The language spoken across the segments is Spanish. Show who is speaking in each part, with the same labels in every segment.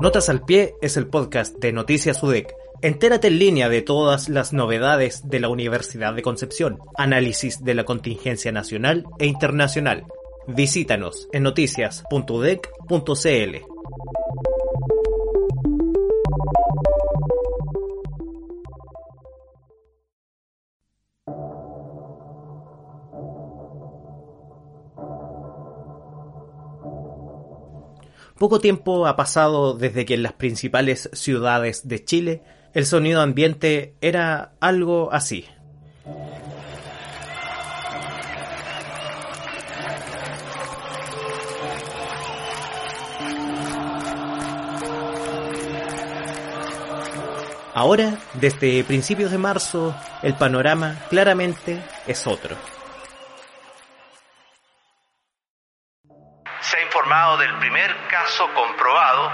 Speaker 1: Notas al Pie es el podcast de Noticias UDEC. Entérate en línea de todas las novedades de la Universidad de Concepción, análisis de la contingencia nacional e internacional. Visítanos en noticias.udec.cl. Poco tiempo ha pasado desde que en las principales ciudades de Chile el sonido ambiente era algo así. Ahora, desde principios de marzo, el panorama claramente es otro.
Speaker 2: Del primer caso comprobado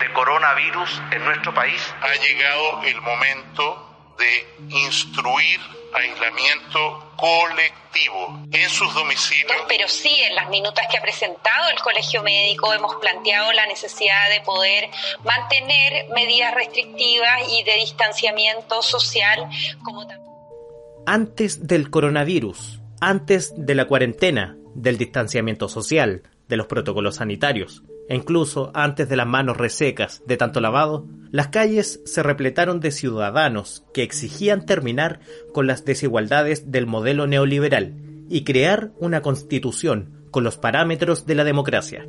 Speaker 2: de coronavirus en nuestro país.
Speaker 3: Ha llegado el momento de instruir aislamiento colectivo en sus domicilios.
Speaker 4: Pero sí, en las minutas que ha presentado el Colegio Médico hemos planteado la necesidad de poder mantener medidas restrictivas y de distanciamiento social como
Speaker 1: Antes del coronavirus, antes de la cuarentena, del distanciamiento social, de los protocolos sanitarios, e incluso antes de las manos resecas de tanto lavado, las calles se repletaron de ciudadanos que exigían terminar con las desigualdades del modelo neoliberal y crear una constitución con los parámetros de la democracia.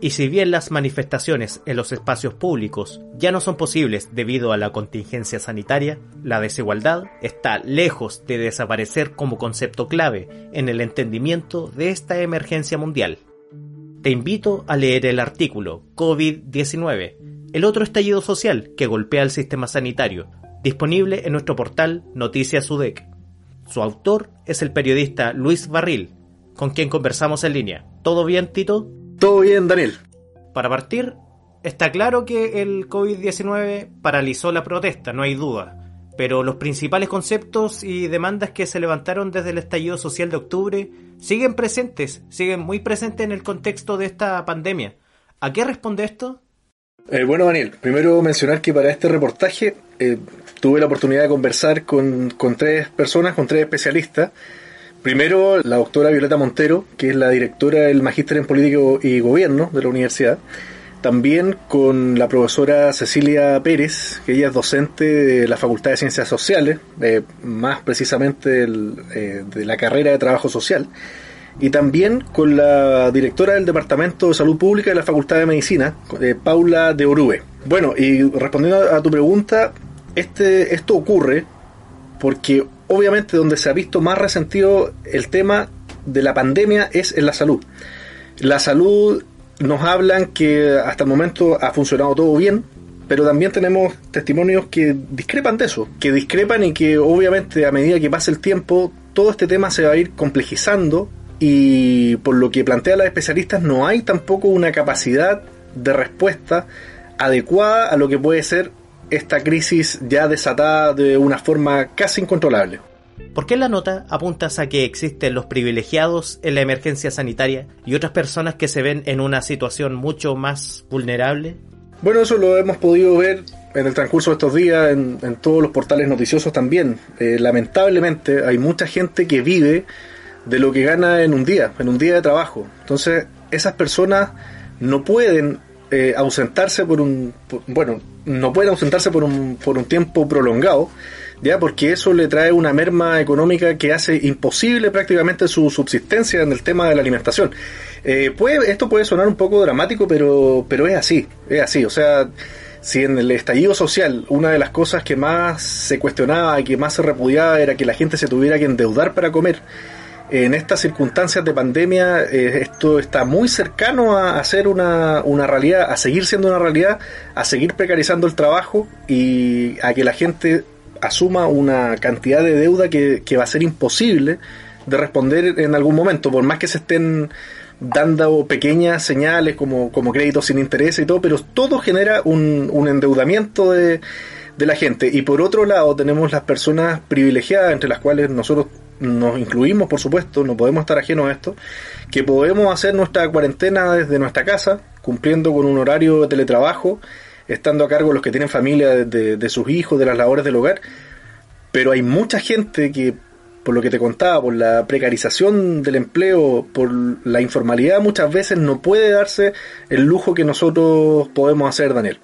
Speaker 1: Y si bien las manifestaciones en los espacios públicos ya no son posibles debido a la contingencia sanitaria, la desigualdad está lejos de desaparecer como concepto clave en el entendimiento de esta emergencia mundial. Te invito a leer el artículo COVID-19, el otro estallido social que golpea al sistema sanitario, disponible en nuestro portal Noticias UDEC. Su autor es el periodista Luis Barril, con quien conversamos en línea. ¿Todo bien, Tito?
Speaker 5: Todo bien, Daniel.
Speaker 1: Para partir, está claro que el COVID-19 paralizó la protesta, no hay duda pero los principales conceptos y demandas que se levantaron desde el estallido social de octubre siguen presentes, siguen muy presentes en el contexto de esta pandemia. ¿A qué responde esto?
Speaker 5: Eh, bueno, Daniel, primero mencionar que para este reportaje eh, tuve la oportunidad de conversar con, tres personas, con tres especialistas. Primero, la doctora Violeta Montero, que es la directora del Magíster en Política y Gobierno de la universidad también con la profesora Cecilia Pérez, que ella es docente de la Facultad de Ciencias Sociales, eh, más precisamente eh, de la carrera de Trabajo Social, y también con la directora del Departamento de Salud Pública de la Facultad de Medicina, eh, Paula de Orube. Bueno, y respondiendo a tu pregunta, este, esto ocurre porque obviamente donde se ha visto más resentido el tema de la pandemia es en la salud. La salud nos hablan que hasta el momento ha funcionado todo bien, pero también tenemos testimonios que discrepan de eso, que discrepan y que obviamente a medida que pasa el tiempo todo este tema se va a ir complejizando y por lo que plantean los especialistas no hay tampoco una capacidad de respuesta adecuada a lo que puede ser esta crisis ya desatada de una forma casi incontrolable.
Speaker 1: ¿Por qué en la nota apuntas a que existen los privilegiados en la emergencia sanitaria y otras personas que se ven en una situación mucho más vulnerable?
Speaker 5: Bueno, eso lo hemos podido ver en el transcurso de estos días en, todos los portales noticiosos también. Eh, lamentablemente hay mucha gente que vive de lo que gana en un día, en un día de trabajo. Entonces, esas personas no pueden eh, ausentarse por un, bueno, no pueden ausentarse por un, por un tiempo prolongado ya porque eso le trae una merma económica que hace imposible prácticamente su subsistencia en el tema de la alimentación. Eh, puede, esto puede sonar un poco dramático, pero, pero es así, es así, o sea, si en el estallido social una de las cosas que más se cuestionaba y que más se repudiaba era que la gente se tuviera que endeudar para comer, en estas circunstancias de pandemia eh, esto está muy cercano a, a ser una, una, realidad, a seguir siendo una realidad, a seguir precarizando el trabajo y a que la gente asuma una cantidad de deuda que, va a ser imposible de responder en algún momento, por más que se estén dando pequeñas señales como, como créditos sin interés y todo, pero todo genera un, un endeudamiento de, de la gente. Y por otro lado tenemos las personas privilegiadas, entre las cuales nosotros nos incluimos, por supuesto, no podemos estar ajenos a esto, que podemos hacer nuestra cuarentena desde nuestra casa, cumpliendo con un horario de teletrabajo estando a cargo los que tienen familia de, de sus hijos, de las labores del hogar, pero hay mucha gente que por lo que te contaba, por la precarización del empleo, por la informalidad, muchas veces no puede darse el lujo que nosotros podemos hacer, Daniel.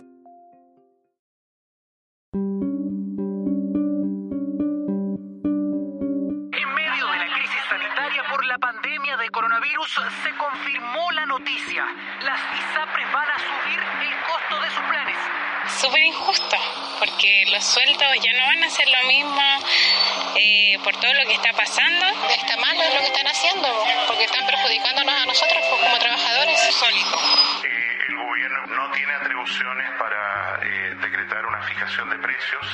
Speaker 6: Los sueldos ya no van a ser lo mismo eh, por todo lo que está pasando.
Speaker 7: Está mal lo que están haciendo, porque están perjudicándonos a nosotros pues, como trabajadores.
Speaker 6: Sólido.
Speaker 3: Eh, el gobierno no tiene atribuciones para eh, decretar una fijación de precios,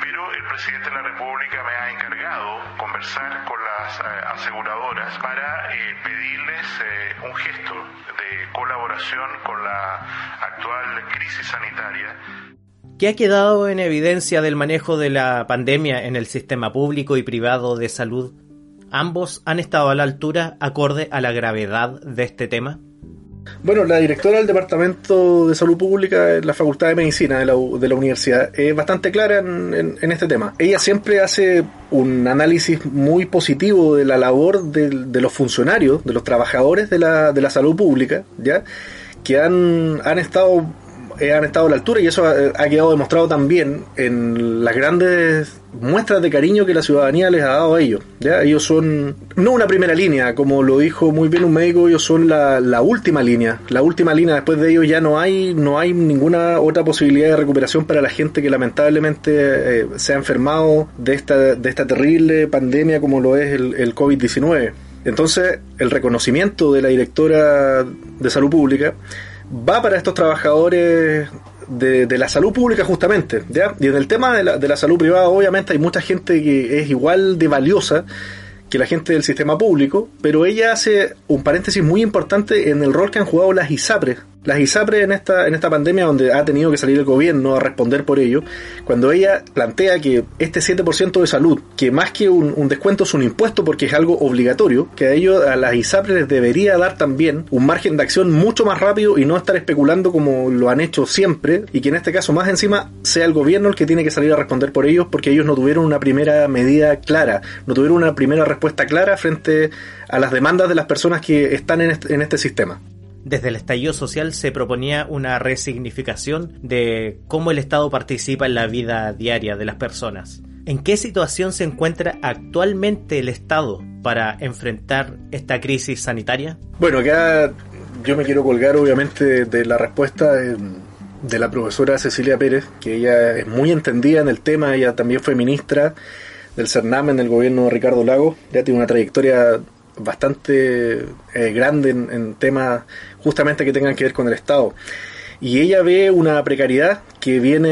Speaker 3: pero el presidente de la República me ha encargado conversar con las aseguradoras para pedirles un gesto de colaboración con la actual crisis sanitaria
Speaker 1: ¿Qué ha quedado en evidencia del manejo de la pandemia en el sistema público y privado de salud? ¿Ambos han estado a la altura acorde a la gravedad de este tema?
Speaker 5: Bueno, la directora del Departamento de Salud Pública en la Facultad de Medicina de la, universidad es bastante clara en, este tema. Ella siempre hace un análisis muy positivo de la labor de, de los funcionarios, de los trabajadores de la, de la salud pública, ¿ya? que han, han estado eh, han estado a la altura y eso ha, quedado demostrado también en las grandes muestras de cariño que la ciudadanía les ha dado a ellos. ¿ya? Ellos son no una primera línea, como lo dijo muy bien un médico, ellos son la, la última línea. La última línea, después de ellos ya no hay, no hay ninguna otra posibilidad de recuperación para la gente que lamentablemente eh, se ha enfermado de esta, de esta terrible pandemia como lo es el, el COVID-19. Entonces, el reconocimiento de la directora de salud pública va para estos trabajadores de, la salud pública justamente. ¿ya? Y en el tema de la, de la salud privada, obviamente hay mucha gente que es igual de valiosa que la gente del sistema público, pero ella hace un paréntesis muy importante en el rol que han jugado las ISAPRES. Las ISAPRES en esta, en esta pandemia, donde ha tenido que salir el gobierno a responder por ello, cuando ella plantea que este 7% de salud, que más que un, descuento es un impuesto porque es algo obligatorio, que a ellos, a las ISAPRES les debería dar también un margen de acción mucho más rápido y no estar especulando como lo han hecho siempre, y que en este caso más encima sea el gobierno el que tiene que salir a responder por ellos porque ellos no tuvieron una primera medida clara, no tuvieron una primera respuesta clara frente a las demandas de las personas que están en este, en este sistema.
Speaker 1: Desde el estallido social se proponía una resignificación de cómo el Estado participa en la vida diaria de las personas. ¿En qué situación se encuentra actualmente el Estado para enfrentar esta crisis sanitaria?
Speaker 5: Bueno, acá yo me quiero colgar obviamente de la respuesta de, la profesora Cecilia Pérez, que ella es muy entendida en el tema, ella también fue ministra del CERNAM en el gobierno de Ricardo Lago, ya tiene una trayectoria bastante eh, grande en, temas justamente que tengan que ver con el Estado. Y ella ve una precariedad que viene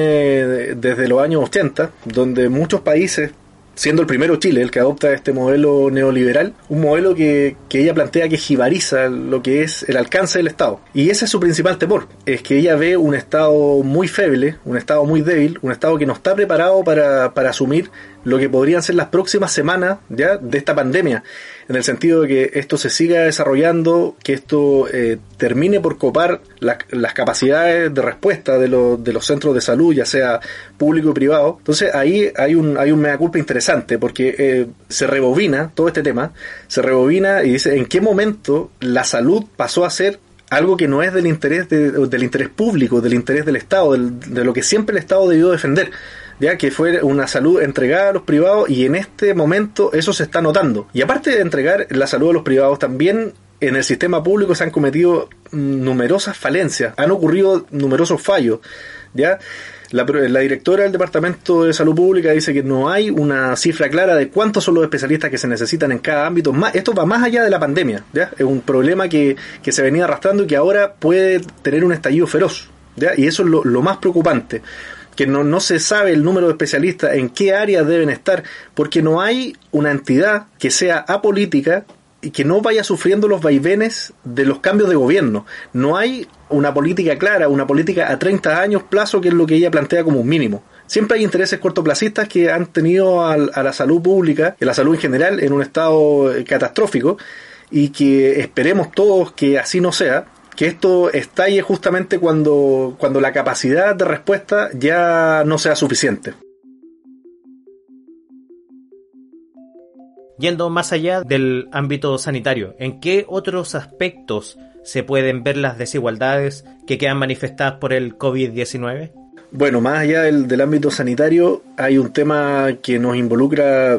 Speaker 5: desde los años 80, donde muchos países siendo el primero Chile el que adopta este modelo neoliberal, un modelo que, que, ella plantea que jibariza lo que es el alcance del Estado. Y ese es su principal temor, es que ella ve un Estado muy feble, un Estado muy débil, un Estado que no está preparado para, para asumir lo que podrían ser las próximas semanas ya de esta pandemia, en el sentido de que esto se siga desarrollando, que esto eh, termine por copar las capacidades de respuesta de, de los centros de salud, ya sea público y privado. Entonces ahí hay un, hay un mea culpa interesante, porque eh, se rebobina todo este tema, se rebobina y dice en qué momento la salud pasó a ser algo que no es del interés del interés público, del interés del Estado, de lo que siempre el Estado debió defender ya que fue una salud entregada a los privados y en este momento eso se está notando. Y aparte de entregar la salud a los privados, también en el sistema público se han cometido numerosas falencias, han ocurrido numerosos fallos, ¿ya? La, directora del Departamento de Salud Pública dice que no hay una cifra clara de cuántos son los especialistas que se necesitan en cada ámbito. esto va más allá de la pandemia. ¿ya? Es un problema que, se venía arrastrando y que ahora puede tener un estallido feroz. ¿ya? Y eso es lo más preocupante que no, no se sabe el número de especialistas en qué áreas deben estar, porque no hay una entidad que sea apolítica y que no vaya sufriendo los vaivenes de los cambios de gobierno. No hay una política clara, una política a 30 años plazo, que es lo que ella plantea como un mínimo. Siempre hay intereses cortoplacistas que han tenido a, a la salud pública, a la salud en general, en un estado eh, catastrófico y que esperemos todos que así no sea, que esto estalle justamente cuando, cuando la capacidad de respuesta ya no sea suficiente.
Speaker 1: Yendo más allá del ámbito sanitario, ¿en qué otros aspectos se pueden ver las desigualdades que quedan manifestadas por el COVID-19?
Speaker 5: Bueno, más allá del, del, ámbito sanitario, hay un tema que nos involucra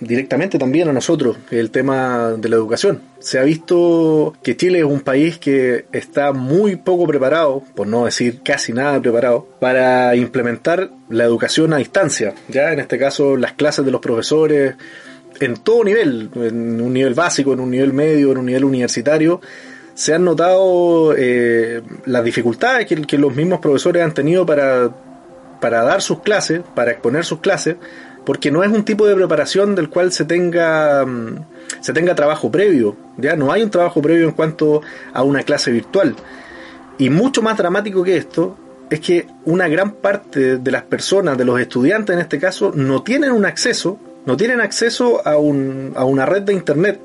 Speaker 5: directamente también a nosotros, el tema de la educación. Se ha visto que Chile es un país que está muy poco preparado, por no decir casi nada preparado, para implementar la educación a distancia. Ya en este caso las clases de los profesores en todo nivel, en un nivel básico, en un nivel medio, en un nivel universitario, se han notado eh, las dificultades que, que, los mismos profesores han tenido para, para dar sus clases, para exponer sus clases, porque no es un tipo de preparación del cual se tenga mm, se tenga trabajo previo, ya no hay un trabajo previo en cuanto a una clase virtual. Y mucho más dramático que esto es que una gran parte de las personas, de los estudiantes en este caso, no tienen un acceso, no tienen acceso a, un, a una red de internet.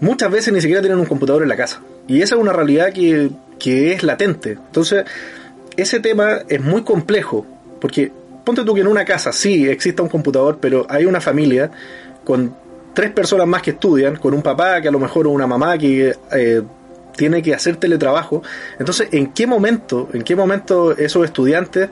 Speaker 5: Muchas veces ni siquiera tienen un computador en la casa. Y esa es una realidad que, que es latente. Entonces, ese tema es muy complejo, porque ponte tú que en una casa sí exista un computador, pero hay una familia con tres personas más que estudian, con un papá que a lo mejor o una mamá que eh, tiene que hacer teletrabajo. Entonces, ¿en qué momento, en qué momento esos estudiantes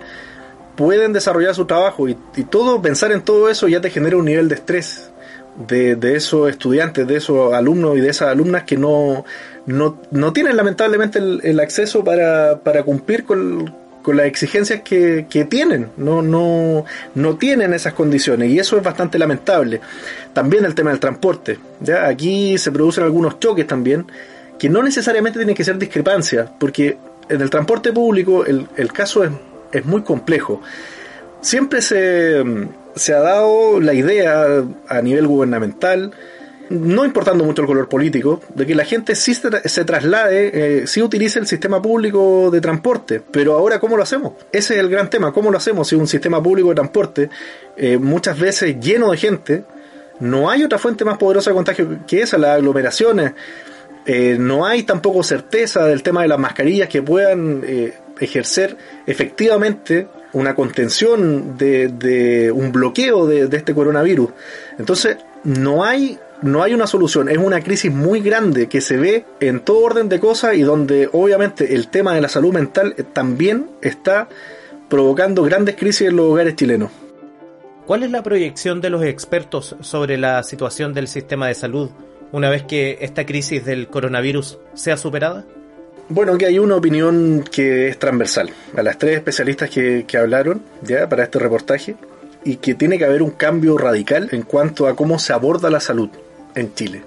Speaker 5: pueden desarrollar su trabajo? Y, y todo, pensar en todo eso ya te genera un nivel de estrés de, de esos estudiantes, de esos alumnos y de esas alumnas que no, no, no tienen lamentablemente el, el acceso para, para cumplir con, con las exigencias que, que, tienen, no, no, no tienen esas condiciones y eso es bastante lamentable. También el tema del transporte, ¿ya? aquí se producen algunos choques también, que no necesariamente tienen que ser discrepancias, porque en el transporte público el, el caso es, es muy complejo. Siempre se, se ha dado la idea a nivel gubernamental, no importando mucho el color político, de que la gente sí se, se traslade, eh, sí utilice el sistema público de transporte. Pero ahora, ¿cómo lo hacemos? Ese es el gran tema. ¿Cómo lo hacemos si un sistema público de transporte, eh, muchas veces lleno de gente, no hay otra fuente más poderosa de contagio que esa, las aglomeraciones? Eh, no hay tampoco certeza del tema de las mascarillas que puedan eh, ejercer efectivamente una contención de, de un bloqueo de, de este coronavirus. Entonces, no hay no hay una solución, es una crisis muy grande que se ve en todo orden de cosas y donde obviamente el tema de la salud mental también está provocando grandes crisis en los hogares chilenos.
Speaker 1: ¿Cuál es la proyección de los expertos sobre la situación del sistema de salud una vez que esta crisis del coronavirus sea superada?
Speaker 5: Bueno, que hay una opinión que es transversal a las tres especialistas que, que hablaron ya para este reportaje y que tiene que haber un cambio radical en cuanto a cómo se aborda la salud en Chile,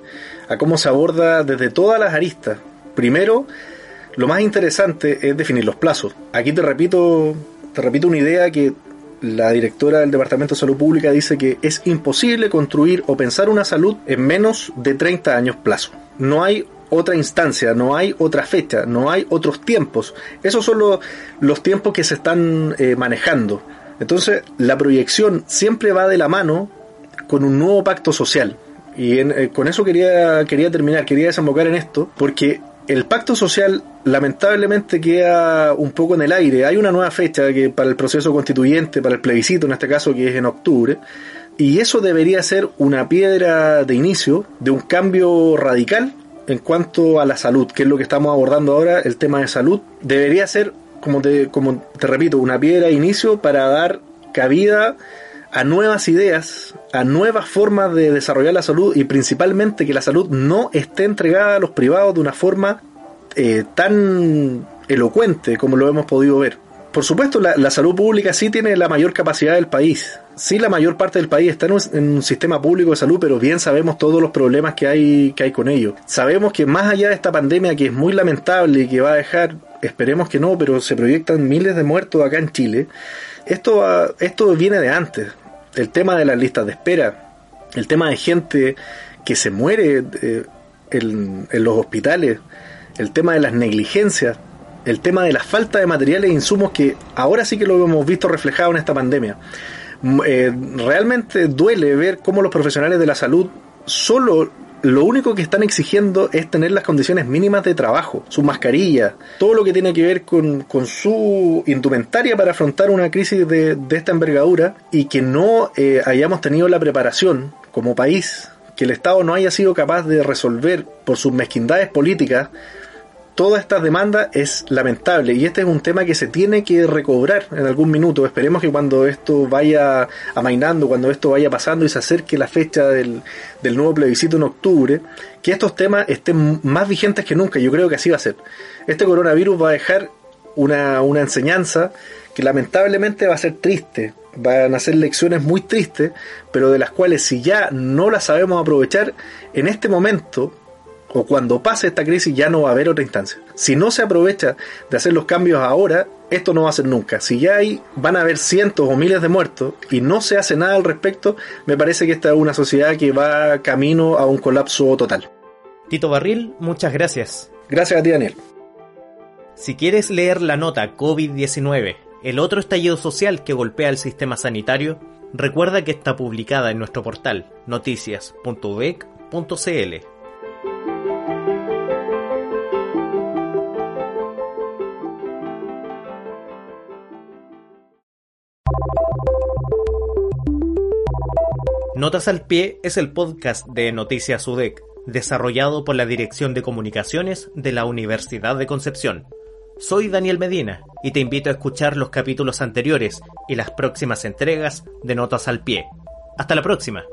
Speaker 5: a cómo se aborda desde todas las aristas. Primero, lo más interesante es definir los plazos. Aquí te repito, te repito una idea que la directora del Departamento de Salud Pública dice que es imposible construir o pensar una salud en menos de 30 años plazo. No hay otra instancia, no hay otra fecha, no hay otros tiempos. Esos son los, los tiempos que se están eh, manejando. Entonces, la proyección siempre va de la mano con un nuevo pacto social. Y en, eh, con eso quería, quería terminar, quería desembocar en esto, porque el pacto social lamentablemente queda un poco en el aire. Hay una nueva fecha que para el proceso constituyente, para el plebiscito en este caso, que es en octubre, y eso debería ser una piedra de inicio de un cambio radical en cuanto a la salud, que es lo que estamos abordando ahora, el tema de salud. Debería ser, como te, como te repito, una piedra de inicio para dar cabida a nuevas ideas, a nuevas formas de desarrollar la salud y principalmente que la salud no esté entregada a los privados de una forma eh, tan elocuente como lo hemos podido ver. Por supuesto, la, salud pública sí tiene la mayor capacidad del país. Sí, la mayor parte del país está en un, en un, sistema público de salud, pero bien sabemos todos los problemas que hay, que hay con ello. Sabemos que más allá de esta pandemia, que es muy lamentable y que va a dejar, esperemos que no, pero se proyectan miles de muertos acá en Chile, esto, esto viene de antes. El tema de las listas de espera, el tema de gente que se muere eh, en, los hospitales, el tema de las negligencias, el tema de la falta de materiales e insumos que ahora sí que lo hemos visto reflejado en esta pandemia. Eh, realmente duele ver cómo los profesionales de la salud solo lo único que están exigiendo es tener las condiciones mínimas de trabajo, su mascarilla, todo lo que tiene que ver con, su indumentaria para afrontar una crisis de, esta envergadura y que no eh, hayamos tenido la preparación como país, que el Estado no haya sido capaz de resolver por sus mezquindades políticas todas estas demandas es lamentable y este es un tema que se tiene que recobrar en algún minuto. Esperemos que cuando esto vaya amainando, cuando esto vaya pasando y se acerque la fecha del, nuevo plebiscito en octubre, que estos temas estén más vigentes que nunca. Yo creo que así va a ser. Este coronavirus va a dejar una, una enseñanza que lamentablemente va a ser triste, van a ser lecciones muy tristes, pero de las cuales si ya no las sabemos aprovechar, en este momento o cuando pase esta crisis ya no va a haber otra instancia. Si no se aprovecha de hacer los cambios ahora, esto no va a ser nunca. Si ya hay, van a haber cientos o miles de muertos y no se hace nada al respecto, me parece que esta es una sociedad que va camino a un colapso total.
Speaker 1: Tito Barril, muchas gracias.
Speaker 5: Gracias a ti, Daniel.
Speaker 1: Si quieres leer la nota COVID-19, el otro estallido social que golpea el sistema sanitario, recuerda que está publicada en nuestro portal noticias.uvec.cl. Notas al Pie es el podcast de Noticias UDEC, desarrollado por la Dirección de Comunicaciones de la Universidad de Concepción. Soy Daniel Medina y te invito a escuchar los capítulos anteriores y las próximas entregas de Notas al Pie. Hasta la próxima.